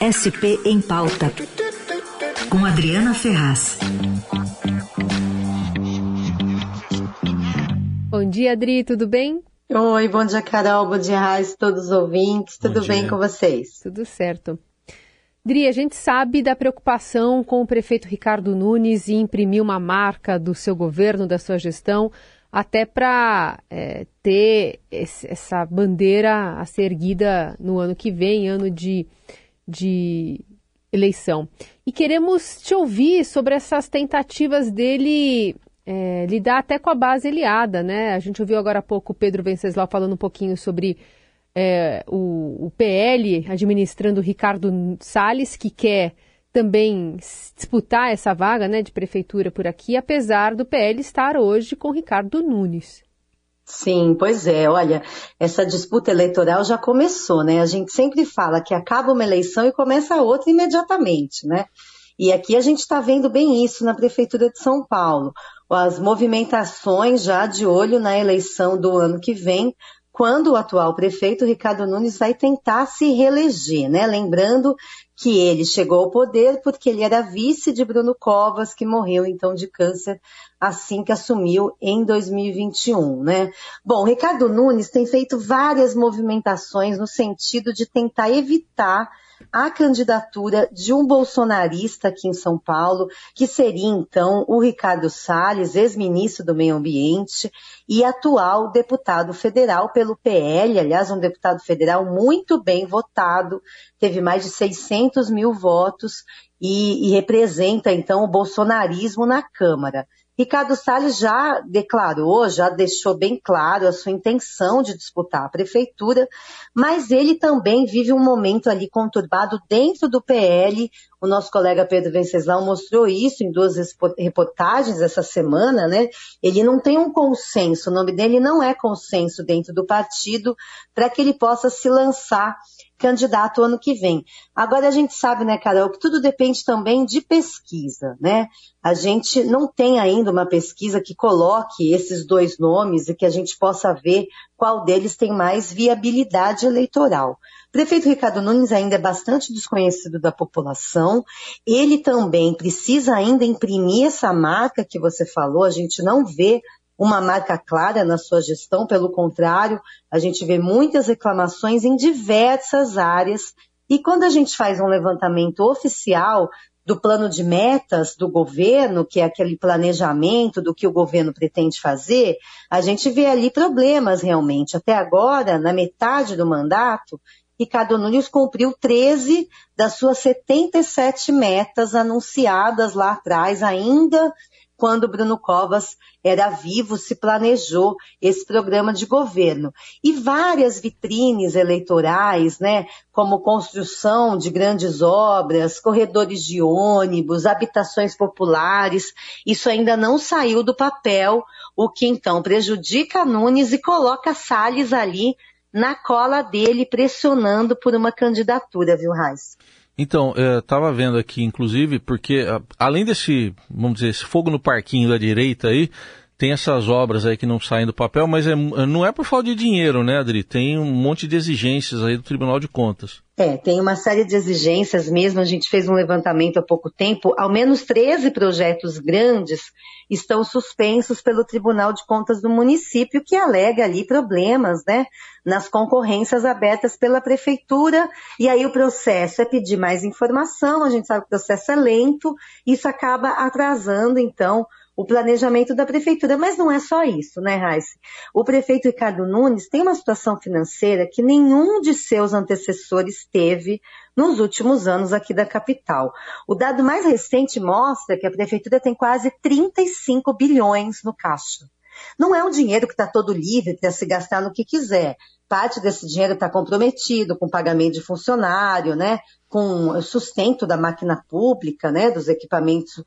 SP em Pauta, com Adriana Ferraz. Bom dia, Adri, tudo bem? Oi, bom dia, Carol, bom dia, Raiz, todos os ouvintes, tudo bom bem dia. com vocês? Tudo certo. Dri, a gente sabe da preocupação com o prefeito Ricardo Nunes em imprimir uma marca do seu governo, da sua gestão, até para é, ter esse, essa bandeira a ser erguida no ano que vem, ano de de eleição. E queremos te ouvir sobre essas tentativas dele é, lidar até com a base aliada, né? A gente ouviu agora há pouco o Pedro Venceslau falando um pouquinho sobre é, o, o, PL administrando o Ricardo Salles, que quer também disputar essa vaga né, de prefeitura por aqui, apesar do PL estar hoje com Ricardo Nunes. Sim, pois é. Olha, essa disputa eleitoral já começou, né? A gente sempre fala que acaba uma eleição e começa outra imediatamente, né? E aqui a gente está vendo bem isso na Prefeitura de São Paulo. As movimentações já de olho na eleição do ano que vem, quando o atual prefeito Ricardo Nunes vai tentar se reeleger, né? Lembrando que ele chegou ao poder porque ele era vice de Bruno Covas, que morreu então de câncer assim que assumiu em 2021, né? Bom, Ricardo Nunes tem feito várias movimentações no sentido de tentar evitar a candidatura de um bolsonarista aqui em São Paulo, que seria então o Ricardo Salles, ex-ministro do Meio Ambiente e atual deputado federal pelo PL, aliás, um deputado federal muito bem votado, teve mais de 600 mil votos e, e representa então o bolsonarismo na Câmara. Ricardo Salles já declarou, já deixou bem claro a sua intenção de disputar a prefeitura, mas ele também vive um momento ali conturbado dentro do PL. O nosso colega Pedro Venceslau mostrou isso em duas reportagens essa semana, né? Ele não tem um consenso, o nome dele não é consenso dentro do partido para que ele possa se lançar candidato ano que vem. Agora a gente sabe, né, Carol, que tudo depende também de pesquisa, né? A gente não tem ainda uma pesquisa que coloque esses dois nomes e que a gente possa ver qual deles tem mais viabilidade eleitoral. Prefeito Ricardo Nunes ainda é bastante desconhecido da população. Ele também precisa ainda imprimir essa marca que você falou. A gente não vê uma marca clara na sua gestão, pelo contrário, a gente vê muitas reclamações em diversas áreas. E quando a gente faz um levantamento oficial do plano de metas do governo, que é aquele planejamento do que o governo pretende fazer, a gente vê ali problemas realmente. Até agora, na metade do mandato, Ricardo Nunes cumpriu 13 das suas 77 metas anunciadas lá atrás, ainda quando Bruno Covas era vivo, se planejou esse programa de governo. E várias vitrines eleitorais, né, como construção de grandes obras, corredores de ônibus, habitações populares, isso ainda não saiu do papel, o que então prejudica Nunes e coloca Salles ali na cola dele, pressionando por uma candidatura, viu, Raiz? Então, estava vendo aqui, inclusive, porque além desse, vamos dizer, esse fogo no parquinho da direita aí, tem essas obras aí que não saem do papel, mas é, não é por falta de dinheiro, né, Adri? Tem um monte de exigências aí do Tribunal de Contas. É, tem uma série de exigências mesmo. A gente fez um levantamento há pouco tempo. Ao menos 13 projetos grandes estão suspensos pelo Tribunal de Contas do município, que alega ali problemas, né, nas concorrências abertas pela prefeitura. E aí o processo é pedir mais informação. A gente sabe que o processo é lento. Isso acaba atrasando, então, o planejamento da prefeitura. Mas não é só isso, né, Raíssa? O prefeito Ricardo Nunes tem uma situação financeira que nenhum de seus antecessores teve nos últimos anos aqui da capital. O dado mais recente mostra que a prefeitura tem quase 35 bilhões no caixa. Não é um dinheiro que está todo livre para se gastar no que quiser. Parte desse dinheiro está comprometido com pagamento de funcionário, né? Com sustento da máquina pública, né? dos equipamentos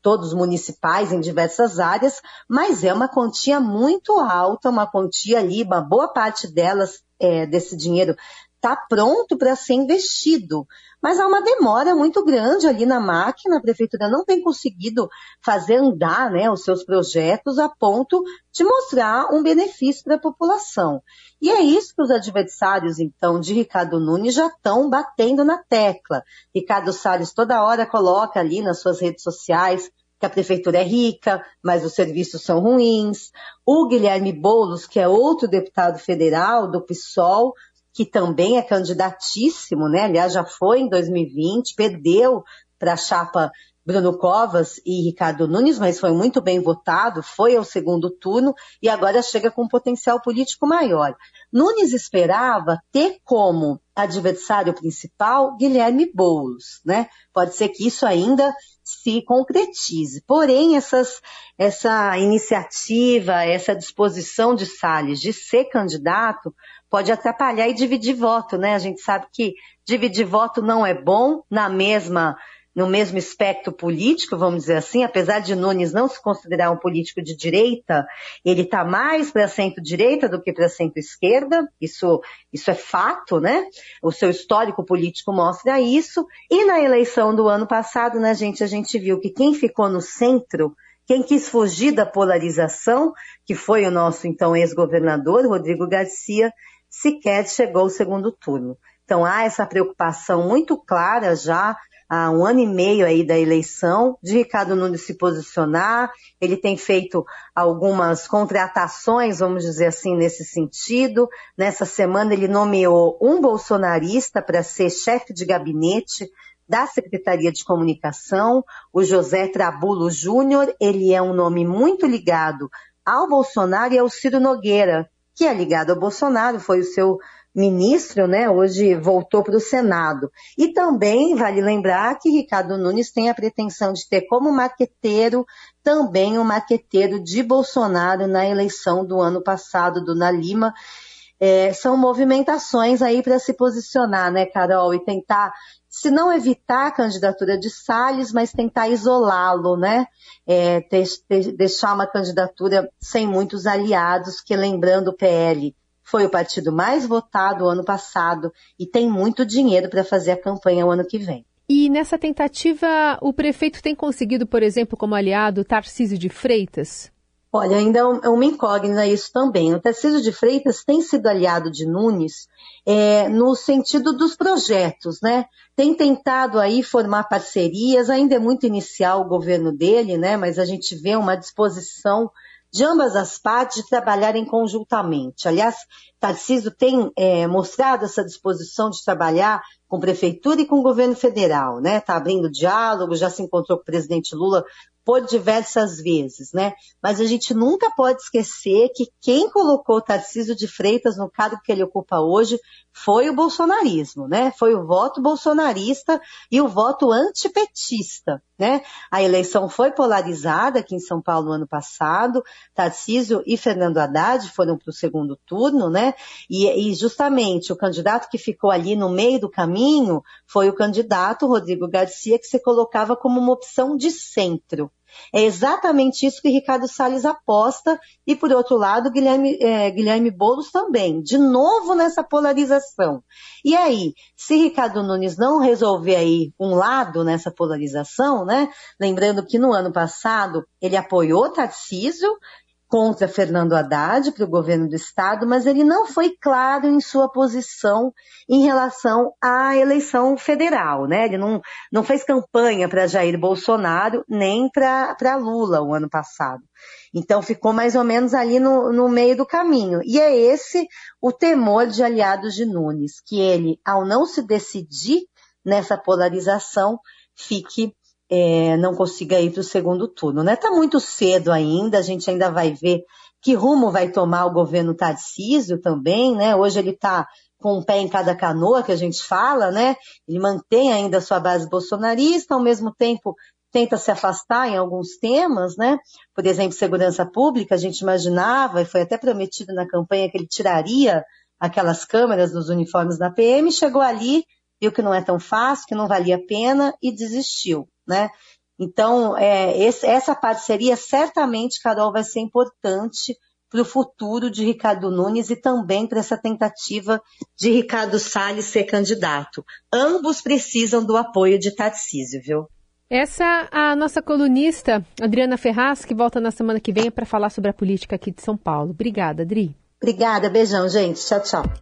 todos municipais em diversas áreas, mas é uma quantia muito alta, uma quantia ali, uma boa parte delas, é, desse dinheiro está pronto para ser investido. Mas há uma demora muito grande ali na máquina, a prefeitura não tem conseguido fazer andar né, os seus projetos a ponto de mostrar um benefício para a população. E é isso que os adversários, então, de Ricardo Nunes já estão batendo na tecla. Ricardo Salles toda hora coloca ali nas suas redes sociais que a prefeitura é rica, mas os serviços são ruins. O Guilherme Boulos, que é outro deputado federal do PSOL, que também é candidatíssimo, né? Aliás, já foi em 2020, perdeu para a chapa Bruno Covas e Ricardo Nunes, mas foi muito bem votado, foi ao segundo turno e agora chega com um potencial político maior. Nunes esperava ter como adversário principal Guilherme Boulos, né? Pode ser que isso ainda se concretize. Porém, essas, essa iniciativa, essa disposição de Salles de ser candidato pode atrapalhar e dividir voto, né? A gente sabe que dividir voto não é bom na mesma no mesmo espectro político, vamos dizer assim, apesar de Nunes não se considerar um político de direita, ele está mais para centro-direita do que para centro-esquerda, isso, isso é fato, né? O seu histórico político mostra isso. E na eleição do ano passado, né, gente, a gente viu que quem ficou no centro, quem quis fugir da polarização, que foi o nosso então ex-governador, Rodrigo Garcia, sequer chegou ao segundo turno. Então há essa preocupação muito clara já há um ano e meio aí da eleição, de Ricardo Nunes se posicionar. Ele tem feito algumas contratações, vamos dizer assim, nesse sentido. Nessa semana ele nomeou um bolsonarista para ser chefe de gabinete da Secretaria de Comunicação, o José Trabulo Júnior. Ele é um nome muito ligado ao Bolsonaro e ao Ciro Nogueira, que é ligado ao Bolsonaro, foi o seu ministro, né, hoje voltou para o Senado. E também vale lembrar que Ricardo Nunes tem a pretensão de ter como maqueteiro também o um maqueteiro de Bolsonaro na eleição do ano passado, do Nalima. É, são movimentações aí para se posicionar, né, Carol, e tentar, se não evitar a candidatura de Salles, mas tentar isolá-lo, né, é, deixar uma candidatura sem muitos aliados, que lembrando o PL foi o partido mais votado ano passado e tem muito dinheiro para fazer a campanha o ano que vem. E nessa tentativa, o prefeito tem conseguido, por exemplo, como aliado Tarcísio de Freitas? Olha, ainda é, é uma incógnita isso também. O Tarcísio de Freitas tem sido aliado de Nunes é, no sentido dos projetos, né? Tem tentado aí formar parcerias, ainda é muito inicial o governo dele, né? Mas a gente vê uma disposição de ambas as partes trabalharem conjuntamente. Aliás, Tarcísio tem é, mostrado essa disposição de trabalhar com prefeitura e com o governo federal, né? Está abrindo diálogo, já se encontrou com o presidente Lula por diversas vezes, né? Mas a gente nunca pode esquecer que quem colocou Tarcísio de Freitas no cargo que ele ocupa hoje foi o bolsonarismo, né? Foi o voto bolsonarista e o voto antipetista, né? A eleição foi polarizada aqui em São Paulo no ano passado. Tarcísio e Fernando Haddad foram para o segundo turno, né? E, e justamente o candidato que ficou ali no meio do caminho foi o candidato Rodrigo Garcia, que se colocava como uma opção de centro. É exatamente isso que Ricardo Salles aposta e, por outro lado, Guilherme, é, Guilherme Boulos também, de novo nessa polarização. E aí, se Ricardo Nunes não resolver aí um lado nessa polarização, né? Lembrando que no ano passado ele apoiou Tarcísio, contra Fernando Haddad para o governo do estado, mas ele não foi claro em sua posição em relação à eleição federal, né? Ele não, não fez campanha para Jair Bolsonaro nem para Lula o ano passado. Então ficou mais ou menos ali no, no meio do caminho. E é esse o temor de aliados de Nunes, que ele, ao não se decidir nessa polarização, fique é, não consiga ir para o segundo turno. Né? Está muito cedo ainda, a gente ainda vai ver que rumo vai tomar o governo Tarcísio também, né? Hoje ele está com um pé em cada canoa, que a gente fala, né? Ele mantém ainda a sua base bolsonarista, ao mesmo tempo tenta se afastar em alguns temas, né? Por exemplo, segurança pública, a gente imaginava, e foi até prometido na campanha que ele tiraria aquelas câmeras dos uniformes da PM, chegou ali, viu que não é tão fácil, que não valia a pena e desistiu né? Então, é, esse, essa parceria certamente, Carol, vai ser importante para o futuro de Ricardo Nunes e também para essa tentativa de Ricardo Salles ser candidato. Ambos precisam do apoio de Tarcísio, viu? Essa é a nossa colunista, Adriana Ferraz, que volta na semana que vem para falar sobre a política aqui de São Paulo. Obrigada, Adri. Obrigada, beijão, gente. Tchau, tchau.